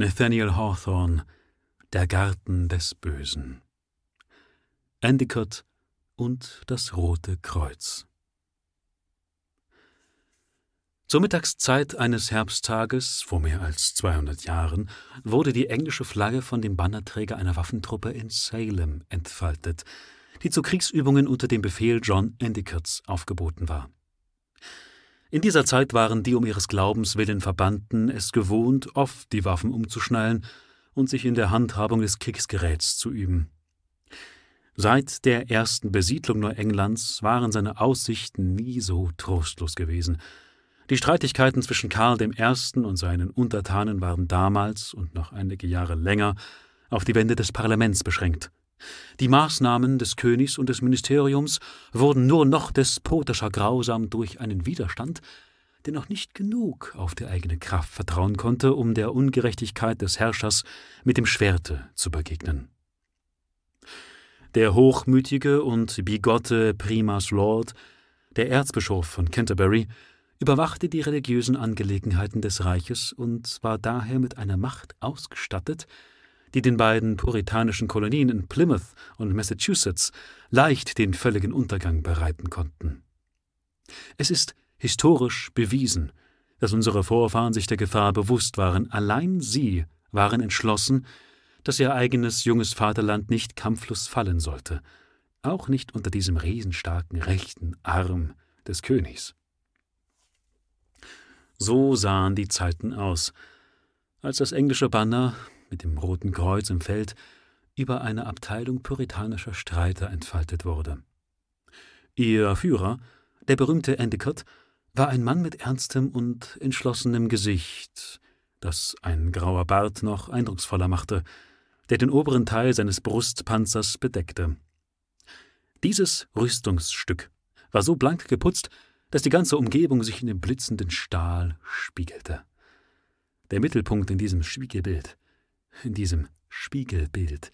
Nathaniel Hawthorne Der Garten des Bösen. Endicott und das Rote Kreuz. Zur Mittagszeit eines Herbsttages vor mehr als 200 Jahren wurde die englische Flagge von dem Bannerträger einer Waffentruppe in Salem entfaltet, die zu Kriegsübungen unter dem Befehl John Endicotts aufgeboten war. In dieser Zeit waren die um ihres Glaubens willen Verbannten es gewohnt, oft die Waffen umzuschnallen und sich in der Handhabung des Kriegsgeräts zu üben. Seit der ersten Besiedlung Neuenglands waren seine Aussichten nie so trostlos gewesen – die Streitigkeiten zwischen Karl I. und seinen Untertanen waren damals und noch einige Jahre länger auf die Wände des Parlaments beschränkt. Die Maßnahmen des Königs und des Ministeriums wurden nur noch despotischer grausam durch einen Widerstand, der noch nicht genug auf die eigene Kraft vertrauen konnte, um der Ungerechtigkeit des Herrschers mit dem Schwerte zu begegnen. Der hochmütige und bigotte Primas Lord, der Erzbischof von Canterbury, überwachte die religiösen Angelegenheiten des Reiches und war daher mit einer Macht ausgestattet, die den beiden puritanischen Kolonien in Plymouth und Massachusetts leicht den völligen Untergang bereiten konnten. Es ist historisch bewiesen, dass unsere Vorfahren sich der Gefahr bewusst waren. Allein sie waren entschlossen, dass ihr eigenes junges Vaterland nicht kampflos fallen sollte, auch nicht unter diesem riesenstarken rechten Arm des Königs. So sahen die Zeiten aus, als das englische Banner mit dem roten Kreuz im Feld über eine Abteilung puritanischer Streiter entfaltet wurde. Ihr Führer, der berühmte Endicott, war ein Mann mit ernstem und entschlossenem Gesicht, das ein grauer Bart noch eindrucksvoller machte, der den oberen Teil seines Brustpanzers bedeckte. Dieses Rüstungsstück war so blank geputzt, dass die ganze Umgebung sich in dem blitzenden Stahl spiegelte. Der Mittelpunkt in diesem Spiegelbild, in diesem Spiegelbild,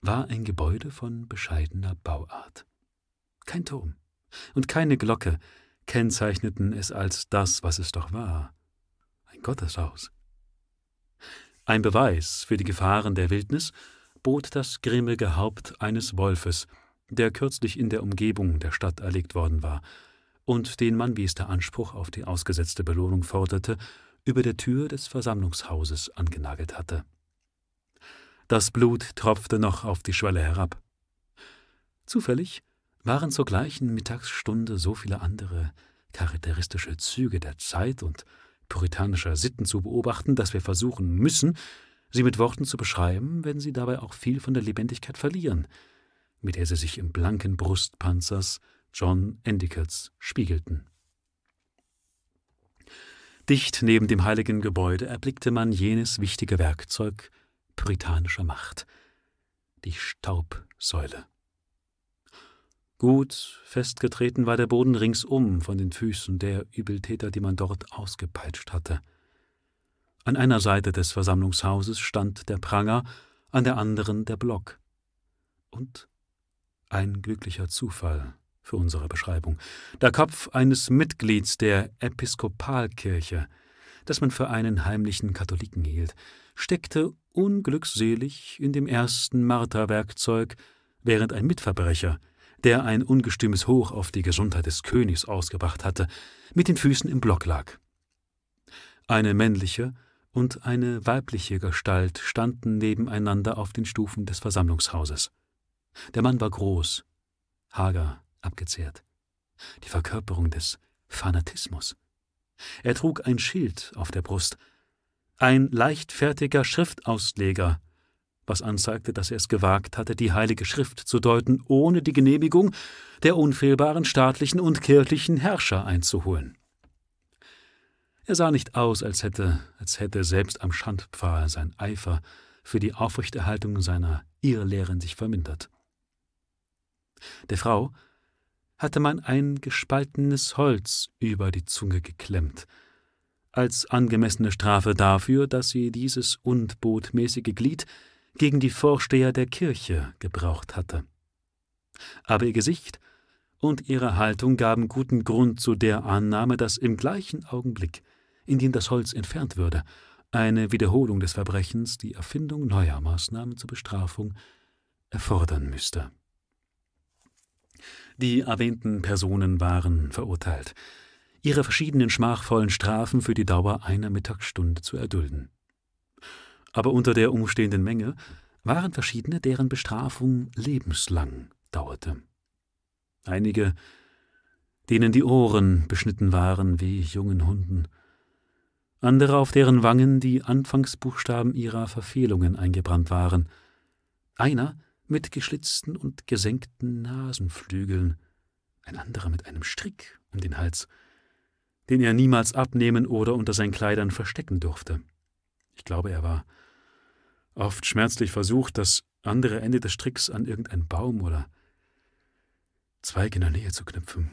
war ein Gebäude von bescheidener Bauart. Kein Turm und keine Glocke kennzeichneten es als das, was es doch war, ein Gotteshaus. Ein Beweis für die Gefahren der Wildnis bot das grimmige Haupt eines Wolfes, der kürzlich in der Umgebung der Stadt erlegt worden war, und den man, wie es der Anspruch auf die ausgesetzte Belohnung forderte, über der Tür des Versammlungshauses angenagelt hatte. Das Blut tropfte noch auf die Schwelle herab. Zufällig waren zur gleichen Mittagsstunde so viele andere charakteristische Züge der Zeit und puritanischer Sitten zu beobachten, dass wir versuchen müssen, sie mit Worten zu beschreiben, wenn sie dabei auch viel von der Lebendigkeit verlieren, mit der sie sich im blanken Brustpanzers John Endicotts spiegelten. Dicht neben dem heiligen Gebäude erblickte man jenes wichtige Werkzeug puritanischer Macht, die Staubsäule. Gut festgetreten war der Boden ringsum von den Füßen der Übeltäter, die man dort ausgepeitscht hatte. An einer Seite des Versammlungshauses stand der Pranger, an der anderen der Block. Und ein glücklicher Zufall für unsere Beschreibung, der Kopf eines Mitglieds der Episkopalkirche, das man für einen heimlichen Katholiken hielt, steckte unglückselig in dem ersten Marterwerkzeug, während ein Mitverbrecher, der ein ungestümes Hoch auf die Gesundheit des Königs ausgebracht hatte, mit den Füßen im Block lag. Eine männliche und eine weibliche Gestalt standen nebeneinander auf den Stufen des Versammlungshauses. Der Mann war groß, hager, abgezehrt. Die Verkörperung des Fanatismus. Er trug ein Schild auf der Brust, ein leichtfertiger Schriftausleger, was anzeigte, dass er es gewagt hatte, die Heilige Schrift zu deuten, ohne die Genehmigung der unfehlbaren staatlichen und kirchlichen Herrscher einzuholen. Er sah nicht aus, als hätte, als hätte selbst am Schandpfahl sein Eifer für die Aufrechterhaltung seiner Irrlehren sich vermindert. Der Frau hatte man ein gespaltenes Holz über die Zunge geklemmt, als angemessene Strafe dafür, dass sie dieses unbotmäßige Glied gegen die Vorsteher der Kirche gebraucht hatte. Aber ihr Gesicht und ihre Haltung gaben guten Grund zu der Annahme, dass im gleichen Augenblick, in dem das Holz entfernt würde, eine Wiederholung des Verbrechens die Erfindung neuer Maßnahmen zur Bestrafung erfordern müsste. Die erwähnten Personen waren verurteilt, ihre verschiedenen schmachvollen Strafen für die Dauer einer Mittagsstunde zu erdulden. Aber unter der umstehenden Menge waren verschiedene, deren Bestrafung lebenslang dauerte. Einige, denen die Ohren beschnitten waren wie jungen Hunden, andere, auf deren Wangen die Anfangsbuchstaben ihrer Verfehlungen eingebrannt waren, einer mit geschlitzten und gesenkten Nasenflügeln, ein anderer mit einem Strick um den Hals, den er niemals abnehmen oder unter seinen Kleidern verstecken durfte. Ich glaube, er war oft schmerzlich versucht, das andere Ende des Stricks an irgendeinen Baum oder Zweig in der Nähe zu knüpfen.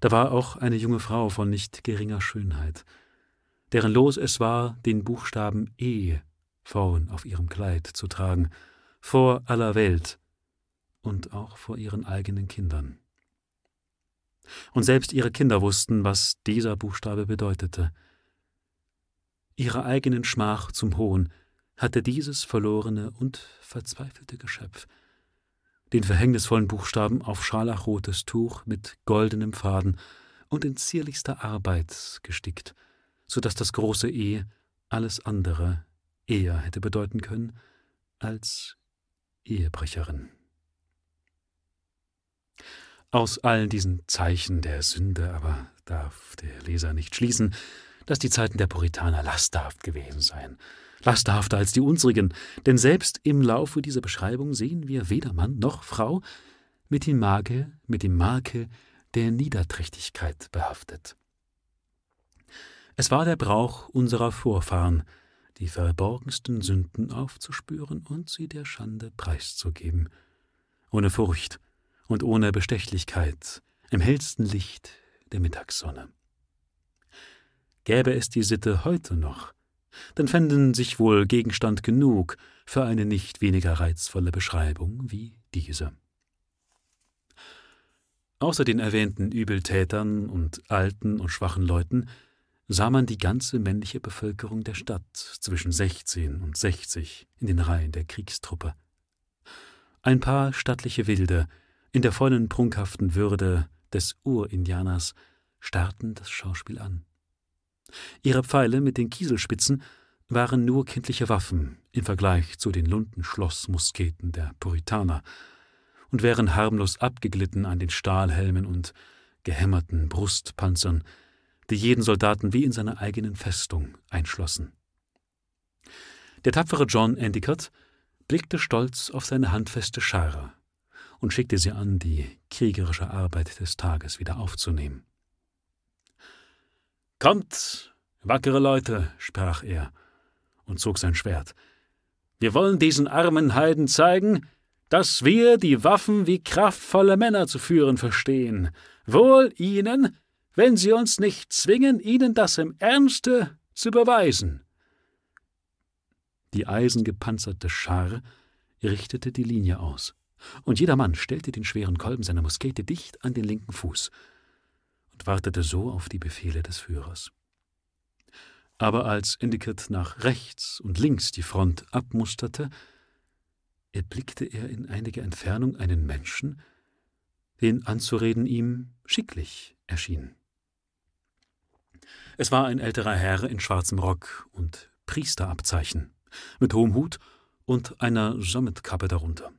Da war auch eine junge Frau von nicht geringer Schönheit, deren Los es war, den Buchstaben E vorn auf ihrem Kleid zu tragen, vor aller Welt und auch vor ihren eigenen Kindern. Und selbst ihre Kinder wussten, was dieser Buchstabe bedeutete. Ihrer eigenen Schmach zum Hohn hatte dieses verlorene und verzweifelte Geschöpf den verhängnisvollen Buchstaben auf scharlachrotes Tuch mit goldenem Faden und in zierlichster Arbeit gestickt, so dass das große E alles andere eher hätte bedeuten können als Ehebrecherin. Aus allen diesen Zeichen der Sünde aber darf der Leser nicht schließen, dass die Zeiten der Puritaner lasterhaft gewesen seien, lasterhafter als die unsrigen, denn selbst im Laufe dieser Beschreibung sehen wir weder Mann noch Frau mit dem Makel, mit dem Makel der Niederträchtigkeit behaftet. Es war der Brauch unserer Vorfahren, die verborgensten Sünden aufzuspüren und sie der Schande preiszugeben, ohne Furcht und ohne Bestechlichkeit, im hellsten Licht der Mittagssonne. Gäbe es die Sitte heute noch, dann fänden sich wohl Gegenstand genug für eine nicht weniger reizvolle Beschreibung wie diese. Außer den erwähnten Übeltätern und alten und schwachen Leuten sah man die ganze männliche Bevölkerung der Stadt zwischen 16 und 60 in den Reihen der Kriegstruppe. Ein paar stattliche Wilde in der vollen prunkhaften Würde des Urindianers starrten das Schauspiel an. Ihre Pfeile mit den Kieselspitzen waren nur kindliche Waffen im Vergleich zu den Lundenschlossmusketen der Puritaner und wären harmlos abgeglitten an den Stahlhelmen und gehämmerten Brustpanzern, die jeden Soldaten wie in seiner eigenen Festung einschlossen. Der tapfere John Endicott blickte stolz auf seine handfeste Schar und schickte sie an, die kriegerische Arbeit des Tages wieder aufzunehmen. Kommt, wackere Leute, sprach er und zog sein Schwert. Wir wollen diesen armen Heiden zeigen, dass wir die Waffen wie kraftvolle Männer zu führen verstehen. Wohl ihnen, wenn sie uns nicht zwingen, ihnen das im Ernste zu beweisen. Die eisengepanzerte Schar richtete die Linie aus, und jeder Mann stellte den schweren Kolben seiner Muskete dicht an den linken Fuß und wartete so auf die Befehle des Führers. Aber als Endicott nach rechts und links die Front abmusterte, erblickte er in einiger Entfernung einen Menschen, den anzureden ihm schicklich erschien. Es war ein älterer Herr in schwarzem Rock und Priesterabzeichen, mit hohem Hut und einer Sammetkappe darunter.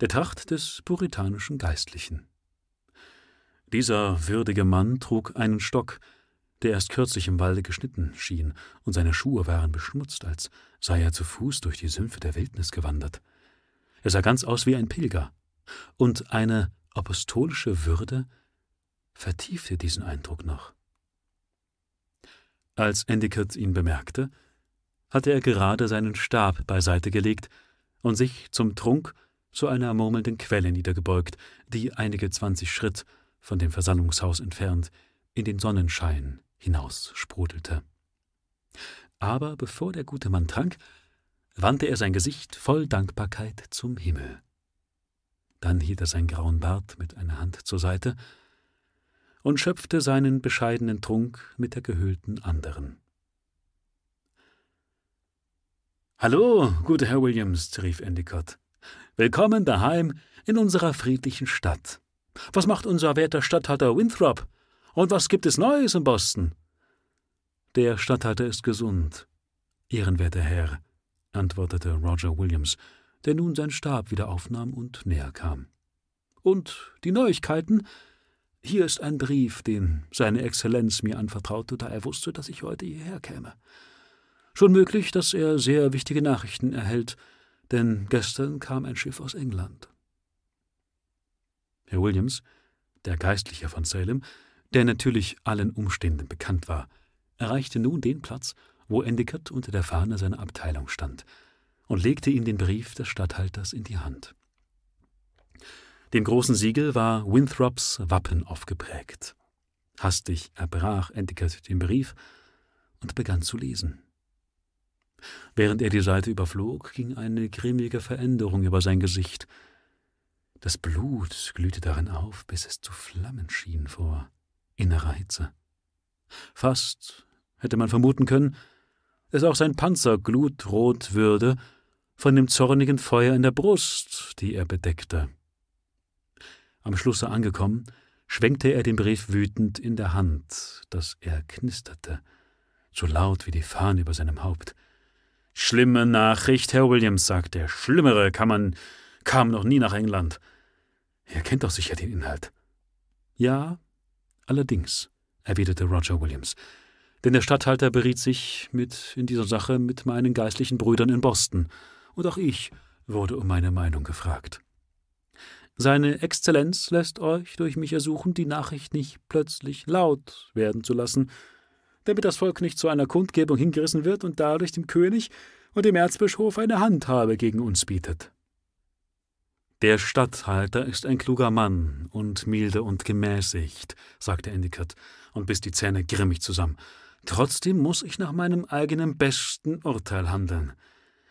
Der Tracht des puritanischen Geistlichen. Dieser würdige Mann trug einen Stock, der erst kürzlich im Walde geschnitten schien, und seine Schuhe waren beschmutzt, als sei er zu Fuß durch die Sümpfe der Wildnis gewandert. Er sah ganz aus wie ein Pilger, und eine apostolische Würde vertiefte diesen Eindruck noch. Als Endicott ihn bemerkte, hatte er gerade seinen Stab beiseite gelegt und sich zum Trunk zu einer murmelnden Quelle niedergebeugt, die einige zwanzig Schritt von dem Versammlungshaus entfernt, in den Sonnenschein hinaus sprudelte. Aber bevor der gute Mann trank, wandte er sein Gesicht voll Dankbarkeit zum Himmel. Dann hielt er seinen grauen Bart mit einer Hand zur Seite und schöpfte seinen bescheidenen Trunk mit der gehöhlten anderen. Hallo, guter Herr Williams, rief Endicott. Willkommen daheim in unserer friedlichen Stadt. Was macht unser werter Statthalter Winthrop? Und was gibt es Neues in Boston? Der Statthalter ist gesund, ehrenwerter Herr, antwortete Roger Williams, der nun seinen Stab wieder aufnahm und näher kam. Und die Neuigkeiten? Hier ist ein Brief, den seine Exzellenz mir anvertraute, da er wusste, dass ich heute hierher käme. Schon möglich, dass er sehr wichtige Nachrichten erhält, denn gestern kam ein Schiff aus England. Herr Williams, der Geistliche von Salem, der natürlich allen Umständen bekannt war, erreichte nun den Platz, wo Endicott unter der Fahne seiner Abteilung stand, und legte ihm den Brief des Statthalters in die Hand. Dem großen Siegel war Winthrops Wappen aufgeprägt. Hastig erbrach Endicott den Brief und begann zu lesen. Während er die Seite überflog, ging eine grimmige Veränderung über sein Gesicht. Das Blut glühte darin auf, bis es zu flammen schien vor innerer Hitze. Fast hätte man vermuten können, dass auch sein Panzer glutrot würde von dem zornigen Feuer in der Brust, die er bedeckte. Am Schlusse angekommen, schwenkte er den Brief wütend in der Hand, dass er knisterte, so laut wie die Fahne über seinem Haupt. Schlimme Nachricht, Herr Williams, sagte er. Schlimmere kann man, kam noch nie nach England. Er kennt doch sicher den Inhalt. Ja, allerdings, erwiderte Roger Williams, denn der Statthalter beriet sich mit in dieser Sache mit meinen geistlichen Brüdern in Boston, und auch ich wurde um meine Meinung gefragt. Seine Exzellenz lässt euch durch mich ersuchen, die Nachricht nicht plötzlich laut werden zu lassen, damit das Volk nicht zu einer Kundgebung hingerissen wird und dadurch dem König und dem Erzbischof eine Handhabe gegen uns bietet. Der Statthalter ist ein kluger Mann und milde und gemäßigt, sagte Endicott und biss die Zähne grimmig zusammen. Trotzdem muss ich nach meinem eigenen besten Urteil handeln.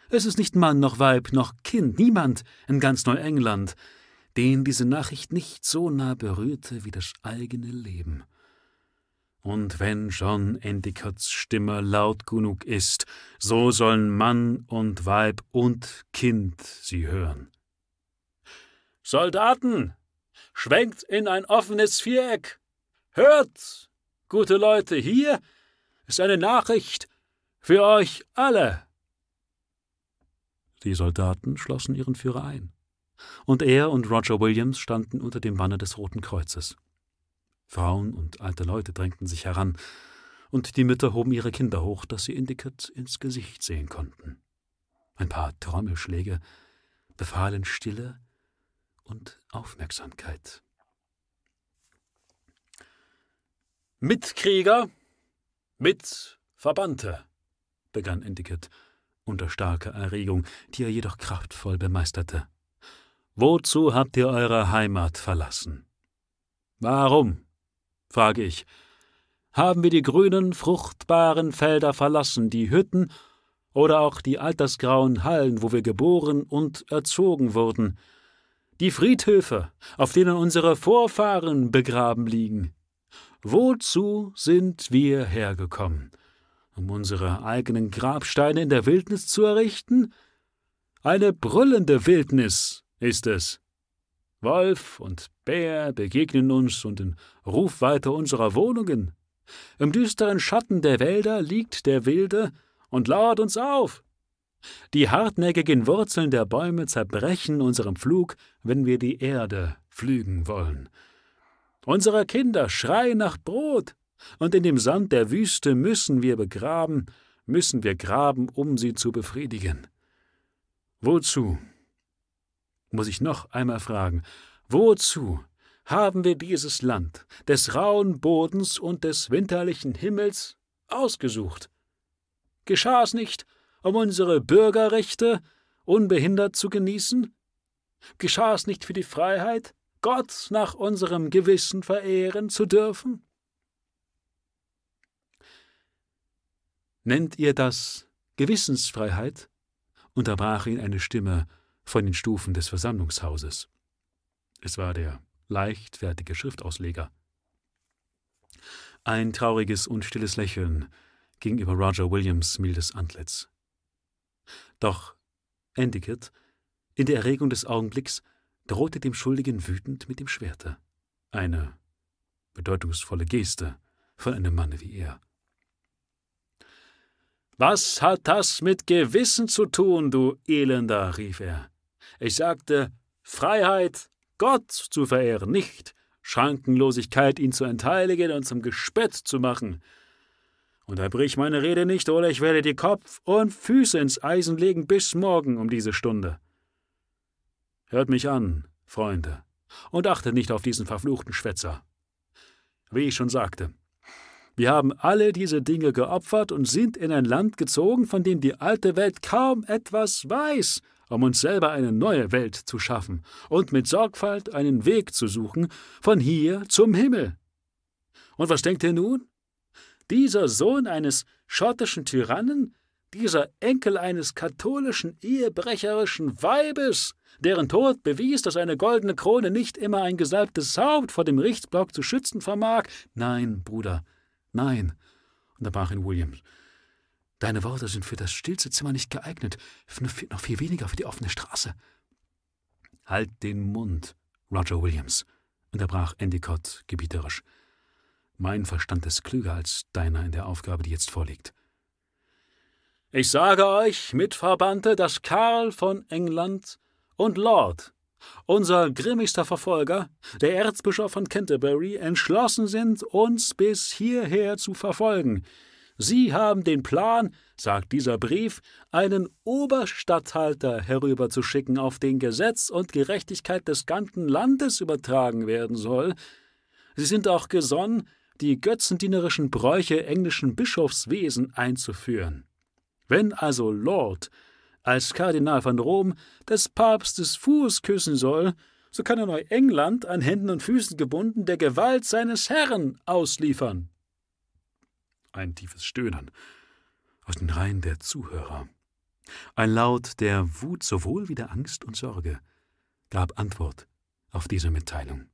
Es ist nicht Mann noch Weib noch Kind, niemand in ganz Neuengland, den diese Nachricht nicht so nah berührte wie das eigene Leben. Und wenn John Endicotts Stimme laut genug ist, so sollen Mann und Weib und Kind sie hören. Soldaten, schwenkt in ein offenes Viereck. Hört, gute Leute, hier ist eine Nachricht für euch alle. Die Soldaten schlossen ihren Führer ein, und er und Roger Williams standen unter dem Banner des Roten Kreuzes. Frauen und alte Leute drängten sich heran, und die Mütter hoben ihre Kinder hoch, dass sie Indicate ins Gesicht sehen konnten. Ein paar Trommelschläge befahlen Stille und Aufmerksamkeit. Mitkrieger, mit Verbannte, begann Endicott unter starker Erregung, die er jedoch kraftvoll bemeisterte. Wozu habt ihr eure Heimat verlassen? Warum? Frage ich. Haben wir die grünen, fruchtbaren Felder verlassen, die Hütten oder auch die altersgrauen Hallen, wo wir geboren und erzogen wurden, die Friedhöfe, auf denen unsere Vorfahren begraben liegen? Wozu sind wir hergekommen? Um unsere eigenen Grabsteine in der Wildnis zu errichten? Eine brüllende Wildnis ist es. Wolf und Bär begegnen uns und in Rufweite unserer Wohnungen. Im düsteren Schatten der Wälder liegt der Wilde und lauert uns auf. Die hartnäckigen Wurzeln der Bäume zerbrechen unseren Flug, wenn wir die Erde pflügen wollen. Unsere Kinder schreien nach Brot, und in dem Sand der Wüste müssen wir begraben, müssen wir graben, um sie zu befriedigen. Wozu? Muss ich noch einmal fragen, wozu haben wir dieses Land des rauen Bodens und des winterlichen Himmels ausgesucht? Geschah es nicht, um unsere Bürgerrechte unbehindert zu genießen? Geschah es nicht für die Freiheit, Gott nach unserem Gewissen verehren zu dürfen? Nennt ihr das Gewissensfreiheit? unterbrach ihn eine Stimme von den Stufen des Versammlungshauses. Es war der leichtfertige Schriftausleger. Ein trauriges und stilles Lächeln ging über Roger Williams mildes Antlitz. Doch Endicott, in der Erregung des Augenblicks, drohte dem Schuldigen wütend mit dem Schwerte. Eine bedeutungsvolle Geste von einem Manne wie er. Was hat das mit Gewissen zu tun, du Elender? rief er. Ich sagte, Freiheit, Gott zu verehren, nicht Schrankenlosigkeit, ihn zu entheiligen und zum Gespött zu machen. Unterbrich meine Rede nicht, oder ich werde dir Kopf und Füße ins Eisen legen bis morgen um diese Stunde. Hört mich an, Freunde, und achtet nicht auf diesen verfluchten Schwätzer. Wie ich schon sagte, wir haben alle diese Dinge geopfert und sind in ein Land gezogen, von dem die alte Welt kaum etwas weiß, um uns selber eine neue Welt zu schaffen und mit Sorgfalt einen Weg zu suchen von hier zum Himmel. Und was denkt ihr nun? Dieser Sohn eines schottischen Tyrannen, dieser Enkel eines katholischen ehebrecherischen Weibes, deren Tod bewies, dass eine goldene Krone nicht immer ein gesalbtes Haupt vor dem Richtsblock zu schützen vermag. Nein, Bruder, nein, unterbrach ihn Williams. Deine Worte sind für das stillste Zimmer nicht geeignet, noch viel weniger für die offene Straße. Halt den Mund, Roger Williams, unterbrach Endicott gebieterisch. Mein Verstand ist klüger als deiner in der Aufgabe, die jetzt vorliegt. Ich sage euch, Mitverbannte, dass Karl von England und Lord, unser grimmigster Verfolger, der Erzbischof von Canterbury, entschlossen sind, uns bis hierher zu verfolgen. Sie haben den Plan, sagt dieser Brief, einen Oberstatthalter herüberzuschicken, auf den Gesetz und Gerechtigkeit des ganzen Landes übertragen werden soll. Sie sind auch gesonnen, die götzendienerischen Bräuche englischen Bischofswesen einzuführen. Wenn also Lord als Kardinal von Rom des Papstes Fuß küssen soll, so kann er Neuengland an Händen und Füßen gebunden der Gewalt seines Herrn ausliefern. Ein tiefes Stöhnen aus den Reihen der Zuhörer. Ein Laut der Wut sowohl wie der Angst und Sorge gab Antwort auf diese Mitteilung.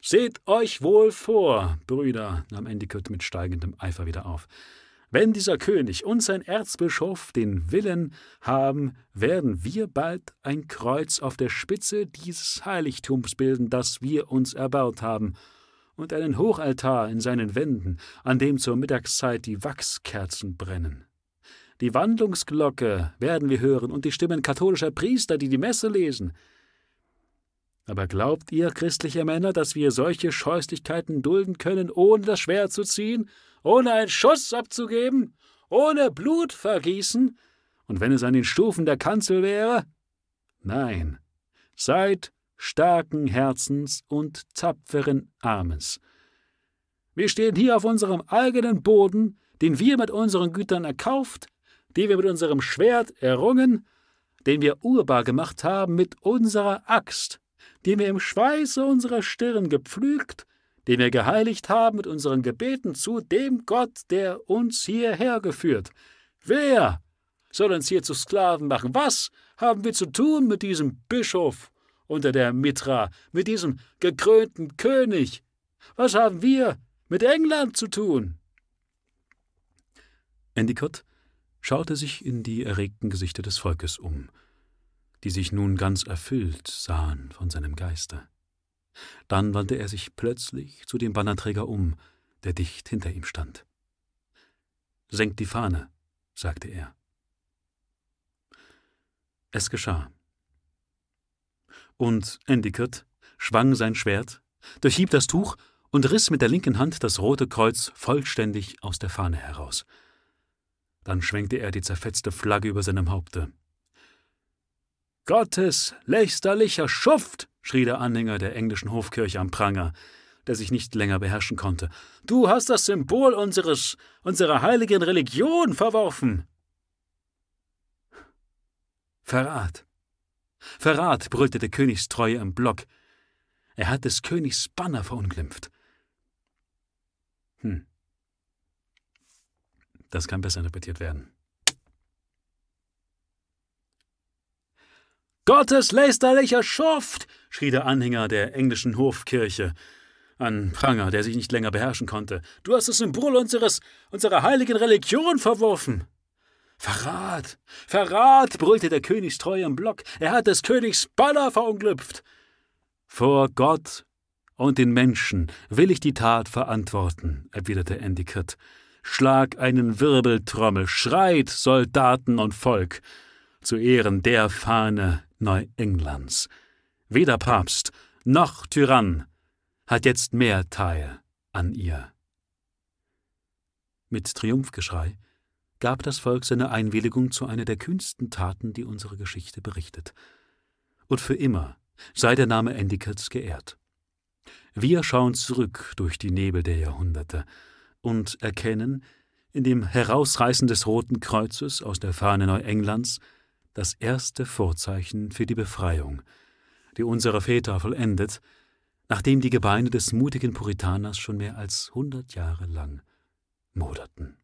Seht euch wohl vor, Brüder, nahm Endicott mit steigendem Eifer wieder auf. Wenn dieser König und sein Erzbischof den Willen haben, werden wir bald ein Kreuz auf der Spitze dieses Heiligtums bilden, das wir uns erbaut haben, und einen Hochaltar in seinen Wänden, an dem zur Mittagszeit die Wachskerzen brennen. Die Wandlungsglocke werden wir hören und die Stimmen katholischer Priester, die die Messe lesen. Aber glaubt ihr, christliche Männer, dass wir solche Scheußlichkeiten dulden können, ohne das Schwert zu ziehen, ohne einen Schuss abzugeben, ohne Blut vergießen, und wenn es an den Stufen der Kanzel wäre? Nein, seid starken Herzens und tapferen Armes. Wir stehen hier auf unserem eigenen Boden, den wir mit unseren Gütern erkauft, den wir mit unserem Schwert errungen, den wir urbar gemacht haben mit unserer Axt, den wir im Schweiße unserer Stirn gepflügt, den wir geheiligt haben mit unseren Gebeten zu dem Gott, der uns hierher geführt. Wer soll uns hier zu Sklaven machen? Was haben wir zu tun mit diesem Bischof unter der Mitra, mit diesem gekrönten König? Was haben wir mit England zu tun? Endicott schaute sich in die erregten Gesichter des Volkes um die sich nun ganz erfüllt sahen von seinem Geiste. Dann wandte er sich plötzlich zu dem Bannerträger um, der dicht hinter ihm stand. Senkt die Fahne, sagte er. Es geschah. Und Endicott schwang sein Schwert, durchhieb das Tuch und riss mit der linken Hand das rote Kreuz vollständig aus der Fahne heraus. Dann schwenkte er die zerfetzte Flagge über seinem Haupte. Gottes lästerlicher Schuft, schrie der Anhänger der englischen Hofkirche am Pranger, der sich nicht länger beherrschen konnte. Du hast das Symbol unseres, unserer heiligen Religion verworfen. Verrat. Verrat, brüllte der Königstreue im Block. Er hat des Königs Banner verunglimpft. Hm. Das kann besser interpretiert werden. Gottes lästerlicher Schuft! schrie der Anhänger der englischen Hofkirche an Pranger, der sich nicht länger beherrschen konnte. Du hast das Symbol unseres, unserer heiligen Religion verworfen. Verrat! Verrat! brüllte der Königstreu im Block. Er hat des Königs Banner verunglüpft. Vor Gott und den Menschen will ich die Tat verantworten, erwiderte Endicott. Schlag einen Wirbeltrommel, schreit Soldaten und Volk zu Ehren der Fahne Neuenglands. Weder Papst noch Tyrann hat jetzt mehr Teil an ihr. Mit Triumphgeschrei gab das Volk seine Einwilligung zu einer der kühnsten Taten, die unsere Geschichte berichtet. Und für immer sei der Name Endicotts geehrt. Wir schauen zurück durch die Nebel der Jahrhunderte und erkennen in dem Herausreißen des Roten Kreuzes aus der Fahne Neuenglands das erste Vorzeichen für die Befreiung, die unsere Väter vollendet, nachdem die Gebeine des mutigen Puritaners schon mehr als hundert Jahre lang moderten.